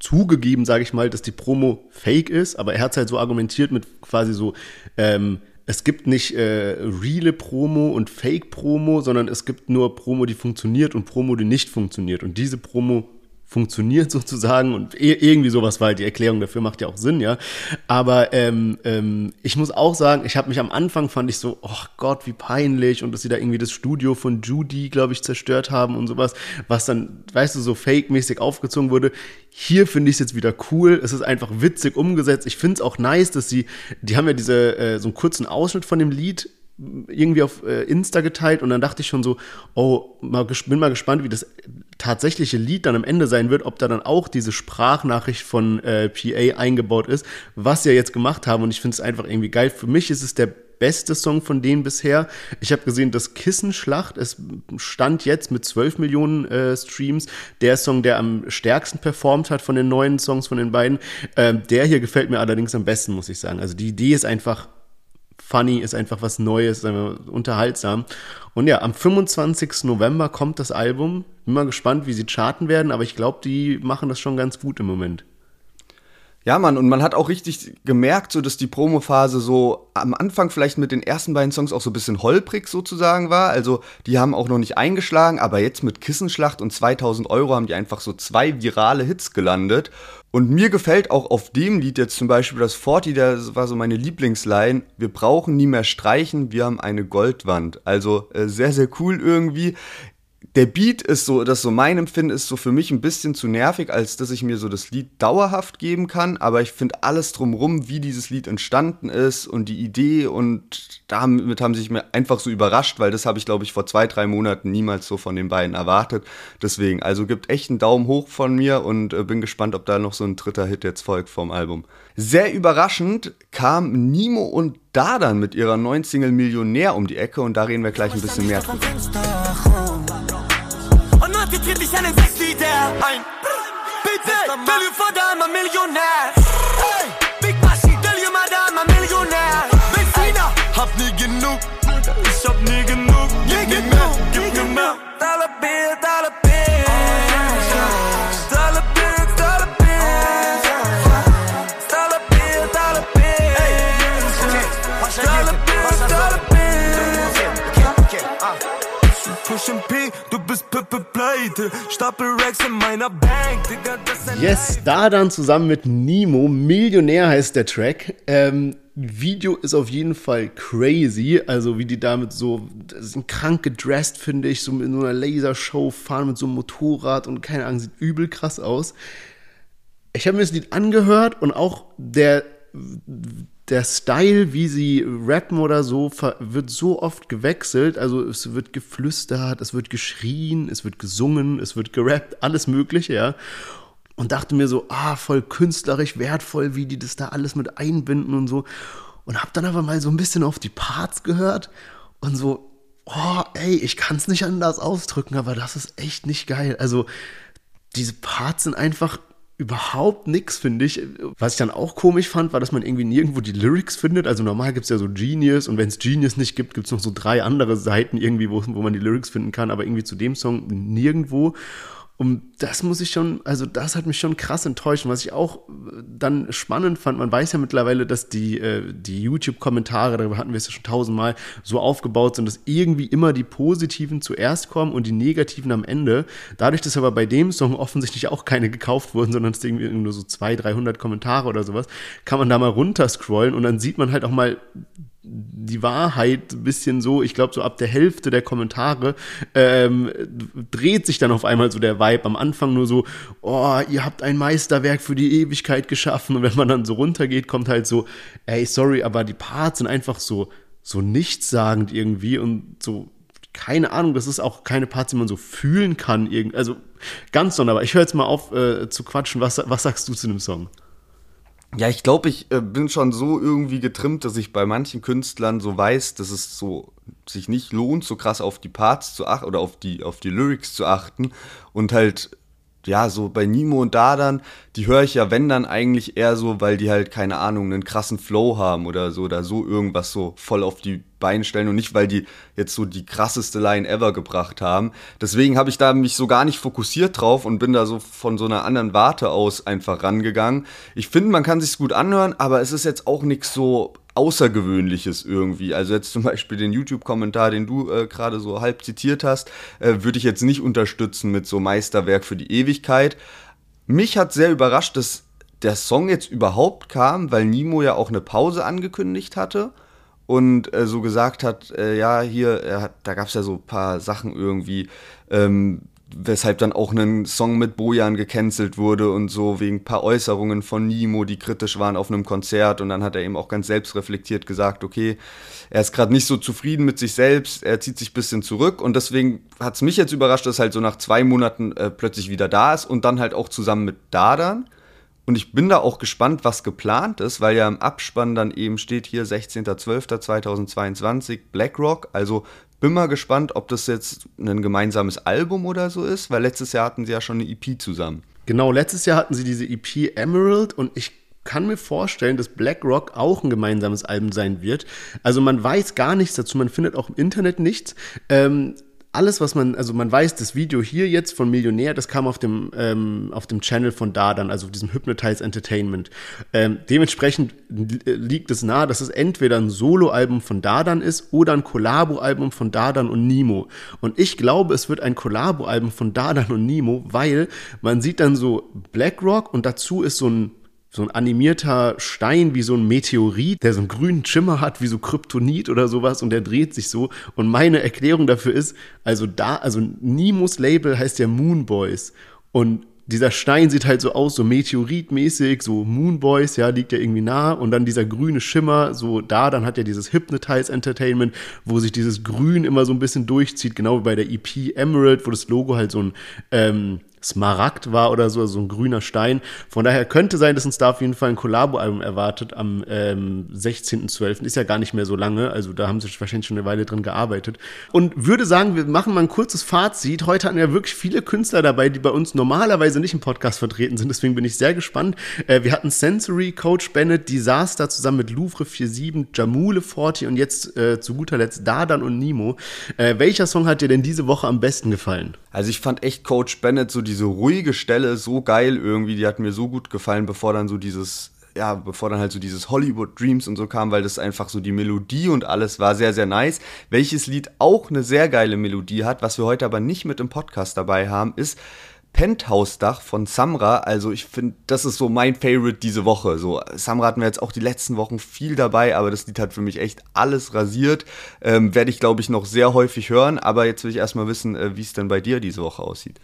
zugegeben, sage ich mal, dass die Promo fake ist, aber er hat es halt so argumentiert mit quasi so, ähm, es gibt nicht äh, reale Promo und Fake Promo, sondern es gibt nur Promo, die funktioniert und Promo, die nicht funktioniert. Und diese Promo funktioniert sozusagen und irgendwie sowas, weil die Erklärung dafür macht ja auch Sinn, ja. Aber ähm, ähm, ich muss auch sagen, ich habe mich am Anfang fand ich so, oh Gott, wie peinlich und dass sie da irgendwie das Studio von Judy, glaube ich, zerstört haben und sowas, was dann, weißt du, so fake-mäßig aufgezogen wurde. Hier finde ich es jetzt wieder cool. Es ist einfach witzig umgesetzt. Ich finde es auch nice, dass sie, die haben ja diese äh, so einen kurzen Ausschnitt von dem Lied irgendwie auf äh, Insta geteilt und dann dachte ich schon so, oh, mal, bin mal gespannt, wie das tatsächliche Lied dann am Ende sein wird, ob da dann auch diese Sprachnachricht von äh, PA eingebaut ist, was sie ja jetzt gemacht haben und ich finde es einfach irgendwie geil. Für mich ist es der beste Song von denen bisher. Ich habe gesehen, das Kissenschlacht, es stand jetzt mit 12 Millionen äh, Streams, der Song, der am stärksten performt hat von den neuen Songs von den beiden. Ähm, der hier gefällt mir allerdings am besten, muss ich sagen. Also die Idee ist einfach funny, ist einfach was Neues, unterhaltsam. Und ja, am 25. November kommt das Album. Bin mal gespannt, wie sie charten werden, aber ich glaube, die machen das schon ganz gut im Moment. Ja, Mann, und man hat auch richtig gemerkt, so dass die Promophase so am Anfang vielleicht mit den ersten beiden Songs auch so ein bisschen holprig sozusagen war. Also die haben auch noch nicht eingeschlagen, aber jetzt mit Kissenschlacht und 2000 Euro haben die einfach so zwei virale Hits gelandet. Und mir gefällt auch auf dem Lied jetzt zum Beispiel das Forti, das war so meine Lieblingsline. Wir brauchen nie mehr streichen, wir haben eine Goldwand. Also äh, sehr, sehr cool irgendwie der Beat ist so, das so mein Empfinden ist so für mich ein bisschen zu nervig, als dass ich mir so das Lied dauerhaft geben kann. Aber ich finde alles drumrum, wie dieses Lied entstanden ist und die Idee und damit haben sie sich mir einfach so überrascht, weil das habe ich glaube ich vor zwei, drei Monaten niemals so von den beiden erwartet. Deswegen, also gibt echt einen Daumen hoch von mir und äh, bin gespannt, ob da noch so ein dritter Hit jetzt folgt vom Album. Sehr überraschend kam Nimo und Dadan mit ihrer neuen Single Millionär um die Ecke und da reden wir gleich ein bisschen mehr drüber heute tritt ich einen Sechsliter ein. Bitte, tell you Vater, ein Millionär. Hey, Big Bashi, tell you Madame, ein Millionär. Benziner, hab nie genug. Ich hab nie genug. Mir mehr, gib mir mehr. Dollar Bill, Dollar Bill. Dollar Bill, Dollar Bill. Dollar Bill, Dollar Bill. Dollar Bill, Dollar Bill. Okay. Push P, du bist pleite. Stapel Racks in meiner Bank, Digga, Yes, da dann zusammen mit Nemo. Millionär heißt der Track. Ähm, Video ist auf jeden Fall crazy. Also, wie die damit so, sind krank gedressed, finde ich. So in so einer Lasershow fahren mit so einem Motorrad und keine Ahnung, sieht übel krass aus. Ich habe mir das Lied angehört und auch der der Style, wie sie rappen oder so, wird so oft gewechselt. Also es wird geflüstert, es wird geschrien, es wird gesungen, es wird gerappt, alles Mögliche, ja. Und dachte mir so, ah, voll künstlerisch wertvoll, wie die das da alles mit einbinden und so. Und hab dann aber mal so ein bisschen auf die Parts gehört und so, oh, ey, ich kann es nicht anders ausdrücken, aber das ist echt nicht geil. Also diese Parts sind einfach überhaupt nichts, finde ich. Was ich dann auch komisch fand, war, dass man irgendwie nirgendwo die Lyrics findet. Also normal gibt es ja so Genius und wenn es Genius nicht gibt, gibt es noch so drei andere Seiten irgendwie, wo, wo man die Lyrics finden kann, aber irgendwie zu dem Song nirgendwo. Und das muss ich schon, also das hat mich schon krass enttäuscht. Was ich auch dann spannend fand, man weiß ja mittlerweile, dass die, äh, die YouTube-Kommentare, darüber hatten wir es ja schon tausendmal, so aufgebaut sind, dass irgendwie immer die positiven zuerst kommen und die negativen am Ende. Dadurch, dass aber bei dem Song offensichtlich auch keine gekauft wurden, sondern es irgendwie nur so 200, 300 Kommentare oder sowas, kann man da mal runterscrollen und dann sieht man halt auch mal die Wahrheit ein bisschen so, ich glaube, so ab der Hälfte der Kommentare ähm, dreht sich dann auf einmal so der Vibe. Am Anfang nur so, oh, ihr habt ein Meisterwerk für die Ewigkeit geschaffen. Und wenn man dann so runtergeht, kommt halt so, ey, sorry, aber die Parts sind einfach so, so nichtssagend irgendwie und so, keine Ahnung, das ist auch keine Parts, die man so fühlen kann. Also ganz sonderbar. Ich höre jetzt mal auf äh, zu quatschen. Was, was sagst du zu dem Song? Ja, ich glaube, ich äh, bin schon so irgendwie getrimmt, dass ich bei manchen Künstlern so weiß, dass es so sich nicht lohnt, so krass auf die Parts zu achten oder auf die, auf die Lyrics zu achten und halt ja, so bei Nimo und Dadan, die höre ich ja, wenn dann eigentlich eher so, weil die halt, keine Ahnung, einen krassen Flow haben oder so, oder so irgendwas so voll auf die Beine stellen und nicht, weil die jetzt so die krasseste Line ever gebracht haben. Deswegen habe ich da mich so gar nicht fokussiert drauf und bin da so von so einer anderen Warte aus einfach rangegangen. Ich finde, man kann sich's gut anhören, aber es ist jetzt auch nichts so Außergewöhnliches irgendwie. Also jetzt zum Beispiel den YouTube-Kommentar, den du äh, gerade so halb zitiert hast, äh, würde ich jetzt nicht unterstützen mit so Meisterwerk für die Ewigkeit. Mich hat sehr überrascht, dass der Song jetzt überhaupt kam, weil Nimo ja auch eine Pause angekündigt hatte und äh, so gesagt hat, äh, ja, hier, da gab es ja so ein paar Sachen irgendwie, ähm, weshalb dann auch ein Song mit Bojan gecancelt wurde und so wegen ein paar Äußerungen von Nimo, die kritisch waren auf einem Konzert. Und dann hat er eben auch ganz selbstreflektiert gesagt, okay, er ist gerade nicht so zufrieden mit sich selbst, er zieht sich ein bisschen zurück. Und deswegen hat es mich jetzt überrascht, dass halt so nach zwei Monaten äh, plötzlich wieder da ist und dann halt auch zusammen mit Dadan. Und ich bin da auch gespannt, was geplant ist, weil ja im Abspann dann eben steht hier 16.12.2022 BlackRock, also bin mal gespannt, ob das jetzt ein gemeinsames Album oder so ist, weil letztes Jahr hatten sie ja schon eine EP zusammen. Genau, letztes Jahr hatten sie diese EP Emerald und ich kann mir vorstellen, dass BlackRock auch ein gemeinsames Album sein wird. Also man weiß gar nichts dazu, man findet auch im Internet nichts. Ähm, alles, was man, also man weiß, das Video hier jetzt von Millionär, das kam auf dem, ähm, auf dem Channel von Dardan, also auf diesem Hypnotize Entertainment. Ähm, dementsprechend liegt es nahe, dass es entweder ein Soloalbum von Dardan ist oder ein Kollabo-Album von Dardan und Nemo. Und ich glaube, es wird ein Kollabo-Album von Dardan und Nemo, weil man sieht dann so BlackRock und dazu ist so ein so ein animierter Stein wie so ein Meteorit, der so einen grünen Schimmer hat, wie so Kryptonit oder sowas und der dreht sich so. Und meine Erklärung dafür ist, also da, also Nimus Label heißt ja Moon Boys und dieser Stein sieht halt so aus, so meteoritmäßig, so Moon Boys, ja, liegt ja irgendwie nah. Und dann dieser grüne Schimmer, so da, dann hat ja dieses Hypnotize Entertainment, wo sich dieses Grün immer so ein bisschen durchzieht, genau wie bei der EP Emerald, wo das Logo halt so ein ähm, Smaragd war oder so, so ein grüner Stein. Von daher könnte sein, dass uns da auf jeden Fall ein Kollabo-Album erwartet am ähm, 16.12. Ist ja gar nicht mehr so lange, also da haben sie wahrscheinlich schon eine Weile drin gearbeitet. Und würde sagen, wir machen mal ein kurzes Fazit. Heute hatten wir wirklich viele Künstler dabei, die bei uns normalerweise nicht im Podcast vertreten sind, deswegen bin ich sehr gespannt. Äh, wir hatten Sensory, Coach Bennett, Disaster zusammen mit Louvre 47, Jamule 40 und jetzt äh, zu guter Letzt Dardan und Nimo. Äh, welcher Song hat dir denn diese Woche am besten gefallen? Also ich fand echt Coach Bennett so die diese ruhige Stelle so geil irgendwie, die hat mir so gut gefallen, bevor dann so dieses, ja, bevor dann halt so dieses Hollywood Dreams und so kam, weil das einfach so die Melodie und alles war sehr, sehr nice. Welches Lied auch eine sehr geile Melodie hat, was wir heute aber nicht mit im Podcast dabei haben, ist Penthouse-Dach von Samra. Also ich finde, das ist so mein Favorite diese Woche. So, Samra hatten wir jetzt auch die letzten Wochen viel dabei, aber das Lied hat für mich echt alles rasiert. Ähm, Werde ich, glaube ich, noch sehr häufig hören. Aber jetzt will ich erstmal wissen, äh, wie es denn bei dir diese Woche aussieht.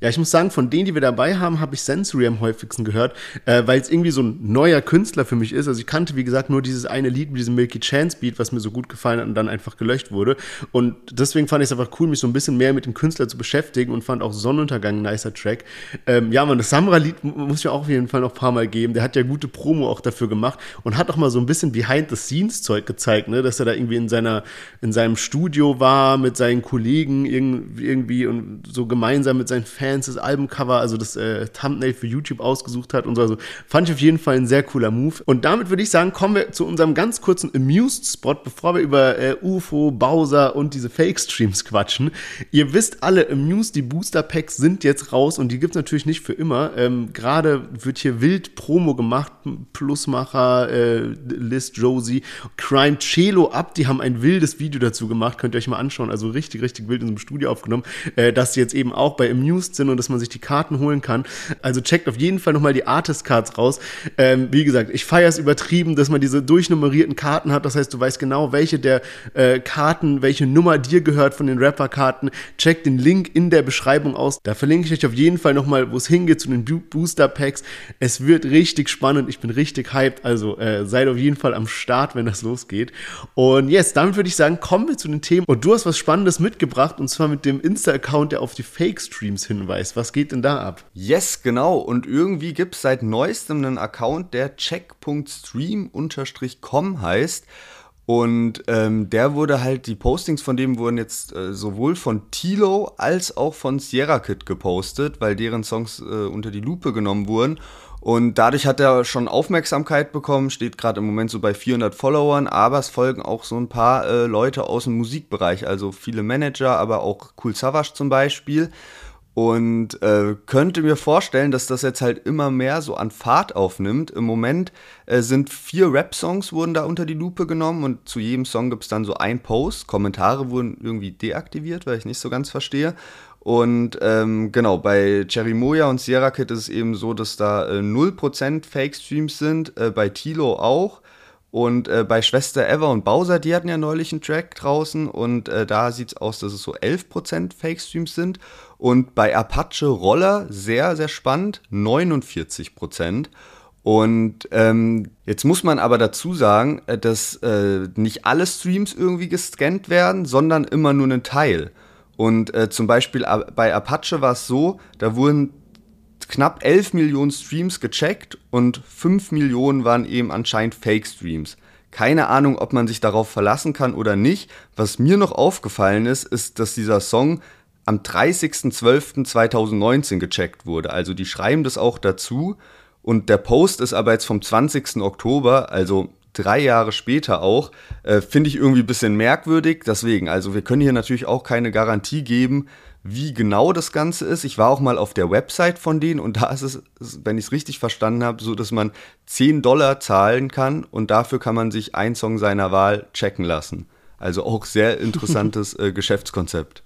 Ja, ich muss sagen, von denen, die wir dabei haben, habe ich Sensory am häufigsten gehört, äh, weil es irgendwie so ein neuer Künstler für mich ist. Also ich kannte, wie gesagt, nur dieses eine Lied mit diesem Milky Chance Beat, was mir so gut gefallen hat und dann einfach gelöscht wurde. Und deswegen fand ich es einfach cool, mich so ein bisschen mehr mit dem Künstler zu beschäftigen und fand auch Sonnenuntergang ein nicer Track. Ähm, ja, man, das Samra-Lied muss ich auch auf jeden Fall noch ein paar Mal geben. Der hat ja gute Promo auch dafür gemacht und hat auch mal so ein bisschen Behind-the-Scenes-Zeug gezeigt, ne? dass er da irgendwie in seiner, in seinem Studio war mit seinen Kollegen irgendwie und so gemeinsam mit seinen Fans das Albumcover Cover, also das äh, Thumbnail für YouTube ausgesucht hat und so. Also fand ich auf jeden Fall ein sehr cooler Move. Und damit würde ich sagen, kommen wir zu unserem ganz kurzen Amused-Spot, bevor wir über äh, UFO, Bowser und diese Fake-Streams quatschen. Ihr wisst alle, Amused, die Booster-Packs sind jetzt raus und die gibt es natürlich nicht für immer. Ähm, Gerade wird hier wild Promo gemacht. Plusmacher, äh, List, Josie, Crime, Cello ab, die haben ein wildes Video dazu gemacht. Könnt ihr euch mal anschauen. Also richtig, richtig wild in so einem Studio aufgenommen, äh, dass sie jetzt eben auch bei Amused sind und dass man sich die Karten holen kann. Also checkt auf jeden Fall nochmal die Artist Cards raus. Ähm, wie gesagt, ich feiere es übertrieben, dass man diese durchnummerierten Karten hat. Das heißt, du weißt genau, welche der äh, Karten, welche Nummer dir gehört von den Rapper-Karten. Checkt den Link in der Beschreibung aus. Da verlinke ich euch auf jeden Fall nochmal, wo es hingeht zu den Booster Packs. Es wird richtig spannend. Ich Ich bin richtig hyped. Also äh, seid auf jeden Fall am Start, wenn das losgeht. Und yes, damit würde ich sagen, kommen wir zu den Themen. Und du hast was Spannendes mitgebracht und zwar mit dem Insta-Account, der auf die Fake-Streams hinweist. Was geht denn da ab? Yes, genau. Und irgendwie gibt es seit neuestem einen Account, der check.stream-com heißt. Und ähm, der wurde halt, die Postings von dem wurden jetzt äh, sowohl von Tilo als auch von Sierra Kid gepostet, weil deren Songs äh, unter die Lupe genommen wurden. Und dadurch hat er schon Aufmerksamkeit bekommen, steht gerade im Moment so bei 400 Followern, aber es folgen auch so ein paar äh, Leute aus dem Musikbereich, also viele Manager, aber auch Cool Savage zum Beispiel. Und äh, könnte mir vorstellen, dass das jetzt halt immer mehr so an Fahrt aufnimmt. Im Moment äh, sind vier Rap-Songs wurden da unter die Lupe genommen und zu jedem Song gibt es dann so ein Post. Kommentare wurden irgendwie deaktiviert, weil ich nicht so ganz verstehe. Und ähm, genau, bei Cherry Moya und Sierra Kid ist es eben so, dass da äh, 0% Fake-Streams sind, äh, bei Tilo auch. Und äh, bei Schwester Ever und Bowser, die hatten ja neulich einen Track draußen und äh, da sieht es aus, dass es so 11% Fake-Streams sind. Und bei Apache Roller, sehr, sehr spannend, 49%. Und ähm, jetzt muss man aber dazu sagen, äh, dass äh, nicht alle Streams irgendwie gescannt werden, sondern immer nur ein Teil. Und äh, zum Beispiel bei Apache war es so, da wurden knapp 11 Millionen Streams gecheckt und 5 Millionen waren eben anscheinend Fake-Streams. Keine Ahnung, ob man sich darauf verlassen kann oder nicht. Was mir noch aufgefallen ist, ist, dass dieser Song am 30.12.2019 gecheckt wurde. Also die schreiben das auch dazu. Und der Post ist aber jetzt vom 20. Oktober, also drei Jahre später auch, äh, finde ich irgendwie ein bisschen merkwürdig. Deswegen, also wir können hier natürlich auch keine Garantie geben, wie genau das Ganze ist. Ich war auch mal auf der Website von denen und da ist es, wenn ich es richtig verstanden habe, so, dass man 10 Dollar zahlen kann und dafür kann man sich einen Song seiner Wahl checken lassen. Also auch sehr interessantes äh, Geschäftskonzept.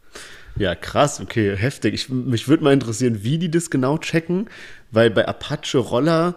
Ja, krass, okay, heftig. Ich, mich würde mal interessieren, wie die das genau checken, weil bei Apache Roller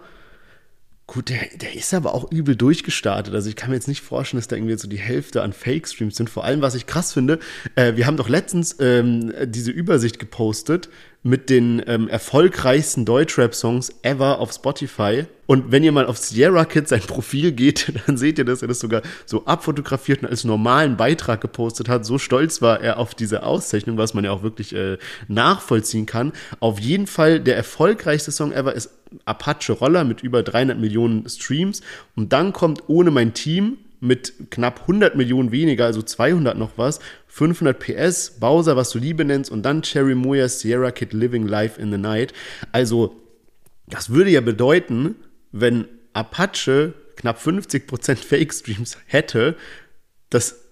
Gut, der, der ist aber auch übel durchgestartet. Also ich kann mir jetzt nicht vorstellen, dass da irgendwie so die Hälfte an Fake-Streams sind. Vor allem, was ich krass finde, äh, wir haben doch letztens ähm, diese Übersicht gepostet mit den ähm, erfolgreichsten Deutschrap-Songs ever auf Spotify. Und wenn ihr mal auf Sierra Kid sein Profil geht, dann seht ihr, dass er das sogar so abfotografiert und als normalen Beitrag gepostet hat. So stolz war er auf diese Auszeichnung, was man ja auch wirklich äh, nachvollziehen kann. Auf jeden Fall der erfolgreichste Song ever ist Apache Roller mit über 300 Millionen Streams. Und dann kommt Ohne mein Team mit knapp 100 Millionen weniger, also 200 noch was, 500 PS, Bowser, was du Liebe nennst, und dann Cherry Moya, Sierra Kid Living Life in the Night. Also, das würde ja bedeuten, wenn Apache knapp 50% Fake-Streams hätte, dass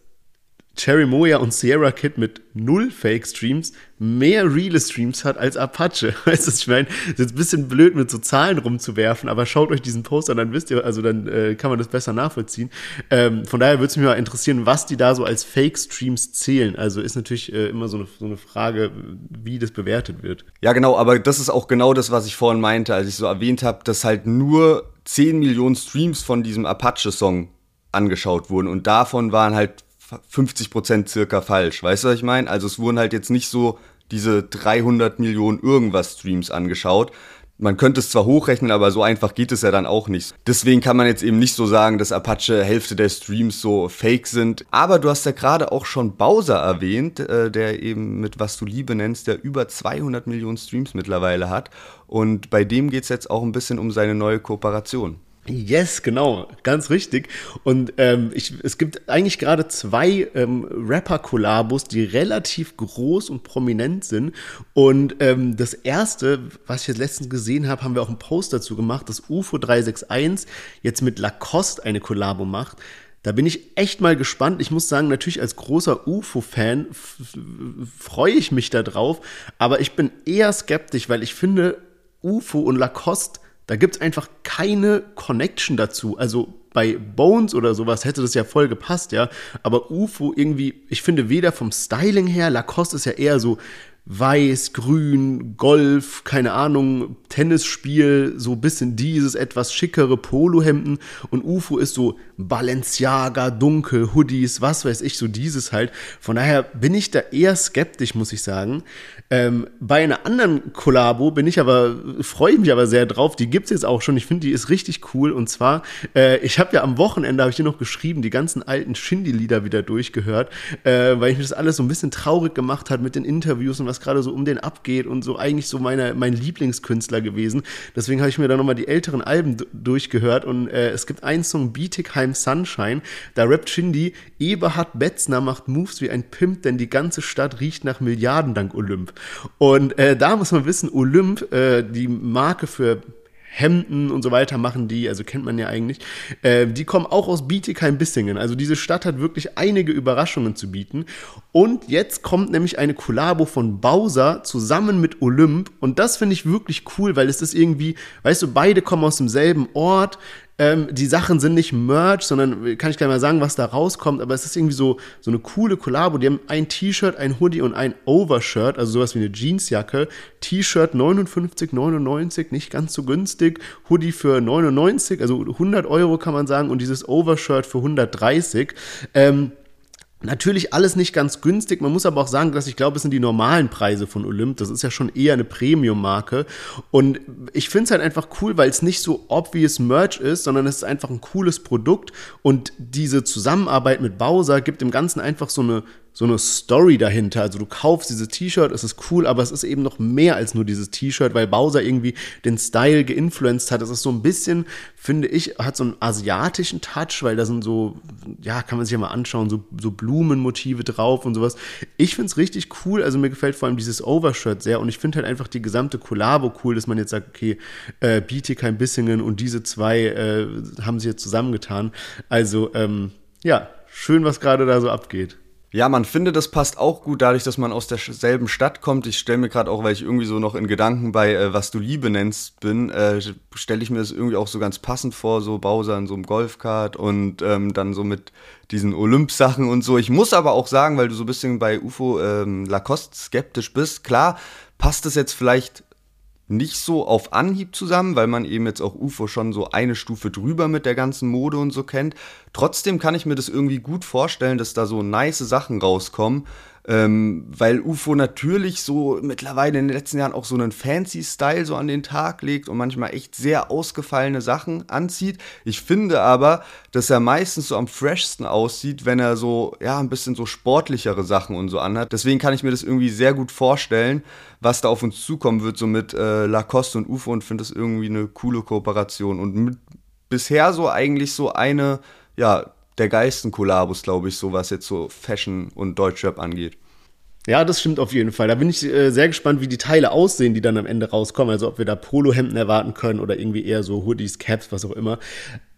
Cherry Moya und Sierra Kid mit null Fake-Streams mehr reale Streams hat als Apache. Weißt du, ich meine, ist jetzt ein bisschen blöd, mit so Zahlen rumzuwerfen, aber schaut euch diesen Post an, dann wisst ihr, also dann äh, kann man das besser nachvollziehen. Ähm, von daher würde es mich mal interessieren, was die da so als Fake-Streams zählen. Also ist natürlich äh, immer so eine, so eine Frage, wie das bewertet wird. Ja, genau, aber das ist auch genau das, was ich vorhin meinte, als ich so erwähnt habe, dass halt nur 10 Millionen Streams von diesem Apache-Song angeschaut wurden und davon waren halt 50 Prozent circa falsch. Weißt du, was ich meine? Also es wurden halt jetzt nicht so diese 300 Millionen irgendwas Streams angeschaut. Man könnte es zwar hochrechnen, aber so einfach geht es ja dann auch nicht. Deswegen kann man jetzt eben nicht so sagen, dass Apache Hälfte der Streams so fake sind. Aber du hast ja gerade auch schon Bowser erwähnt, äh, der eben mit Was du Liebe nennst, der über 200 Millionen Streams mittlerweile hat. Und bei dem geht es jetzt auch ein bisschen um seine neue Kooperation. Yes, genau, ganz richtig. Und ähm, ich, es gibt eigentlich gerade zwei ähm, Rapper-Kollabos, die relativ groß und prominent sind. Und ähm, das erste, was ich jetzt letztens gesehen habe, haben wir auch einen Post dazu gemacht, dass UFO 361 jetzt mit Lacoste eine Kollabo macht. Da bin ich echt mal gespannt. Ich muss sagen, natürlich als großer UFO-Fan freue ich mich da drauf, aber ich bin eher skeptisch, weil ich finde, UFO und Lacoste da gibt es einfach keine Connection dazu. Also bei Bones oder sowas hätte das ja voll gepasst, ja. Aber UFO irgendwie, ich finde weder vom Styling her, Lacoste ist ja eher so weiß, grün, Golf, keine Ahnung, Tennisspiel, so bisschen dieses etwas schickere Polohemden und UFO ist so Balenciaga, dunkel, Hoodies, was weiß ich, so dieses halt. Von daher bin ich da eher skeptisch, muss ich sagen. Ähm, bei einer anderen Kollabo bin ich aber, freue ich mich aber sehr drauf. Die gibt's jetzt auch schon. Ich finde, die ist richtig cool. Und zwar, äh, ich habe ja am Wochenende, habe ich dir noch geschrieben, die ganzen alten Shindy-Lieder wieder durchgehört, äh, weil ich mir das alles so ein bisschen traurig gemacht hat mit den Interviews und was gerade so um den abgeht und so eigentlich so meine, mein Lieblingskünstler gewesen. Deswegen habe ich mir da nochmal die älteren Alben durchgehört und äh, es gibt einen Song, Bietigheim Sunshine, da rappt Shindy, Eberhard Betzner macht Moves wie ein Pimp, denn die ganze Stadt riecht nach Milliarden dank Olymp. Und äh, da muss man wissen, Olymp, äh, die Marke für Hemden und so weiter machen die, also kennt man ja eigentlich. Äh, die kommen auch aus Bietigheim-Bissingen. Also diese Stadt hat wirklich einige Überraschungen zu bieten. Und jetzt kommt nämlich eine Kollabo von Bowser zusammen mit Olymp. Und das finde ich wirklich cool, weil es ist irgendwie, weißt du, beide kommen aus demselben Ort. Ähm, die Sachen sind nicht Merch, sondern kann ich gleich mal sagen, was da rauskommt, aber es ist irgendwie so, so eine coole Kollabo. Die haben ein T-Shirt, ein Hoodie und ein Overshirt, also sowas wie eine Jeansjacke. T-Shirt 59,99, nicht ganz so günstig. Hoodie für 99, also 100 Euro kann man sagen, und dieses Overshirt für 130. Ähm, Natürlich alles nicht ganz günstig. Man muss aber auch sagen, dass ich glaube, es sind die normalen Preise von Olymp. Das ist ja schon eher eine Premium-Marke. Und ich finde es halt einfach cool, weil es nicht so obvious Merch ist, sondern es ist einfach ein cooles Produkt. Und diese Zusammenarbeit mit Bowser gibt dem Ganzen einfach so eine so eine Story dahinter. Also du kaufst dieses T-Shirt, es ist cool, aber es ist eben noch mehr als nur dieses T-Shirt, weil Bowser irgendwie den Style geinfluenced hat. Es ist so ein bisschen, finde ich, hat so einen asiatischen Touch, weil da sind so, ja, kann man sich ja mal anschauen, so, so Blumenmotive drauf und sowas. Ich finde es richtig cool. Also mir gefällt vor allem dieses Overshirt sehr und ich finde halt einfach die gesamte Kollabo cool, dass man jetzt sagt, okay, äh, Bietigheim Bissingen und diese zwei äh, haben sie jetzt zusammengetan. Also, ähm, ja, schön, was gerade da so abgeht. Ja, man findet, das passt auch gut, dadurch, dass man aus derselben Stadt kommt. Ich stelle mir gerade auch, weil ich irgendwie so noch in Gedanken bei äh, Was du Liebe nennst bin, äh, stelle ich mir das irgendwie auch so ganz passend vor, so Bowser in so einem Golfkart und ähm, dann so mit diesen Olymp-Sachen und so. Ich muss aber auch sagen, weil du so ein bisschen bei UFO ähm, Lacoste skeptisch bist, klar, passt es jetzt vielleicht nicht so auf Anhieb zusammen, weil man eben jetzt auch UFO schon so eine Stufe drüber mit der ganzen Mode und so kennt. Trotzdem kann ich mir das irgendwie gut vorstellen, dass da so nice Sachen rauskommen, ähm, weil UFO natürlich so mittlerweile in den letzten Jahren auch so einen fancy Style so an den Tag legt und manchmal echt sehr ausgefallene Sachen anzieht. Ich finde aber, dass er meistens so am freshsten aussieht, wenn er so, ja, ein bisschen so sportlichere Sachen und so anhat. Deswegen kann ich mir das irgendwie sehr gut vorstellen, was da auf uns zukommen wird, so mit äh, Lacoste und UFO und finde das irgendwie eine coole Kooperation und mit, bisher so eigentlich so eine, ja, der geilsten Kollabos, glaube ich, so was jetzt so Fashion und Deutschrap angeht. Ja, das stimmt auf jeden Fall. Da bin ich äh, sehr gespannt, wie die Teile aussehen, die dann am Ende rauskommen. Also ob wir da Polohemden erwarten können oder irgendwie eher so Hoodies, Caps, was auch immer.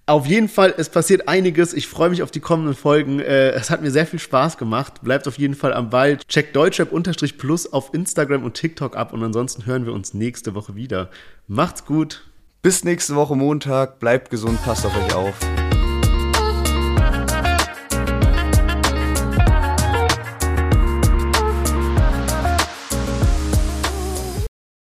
Auf jeden Fall, es passiert einiges. Ich freue mich auf die kommenden Folgen. Äh, es hat mir sehr viel Spaß gemacht. Bleibt auf jeden Fall am Ball. Checkt Deutschrap-Plus auf Instagram und TikTok ab. Und ansonsten hören wir uns nächste Woche wieder. Macht's gut. Bis nächste Woche Montag. Bleibt gesund, passt auf euch auf.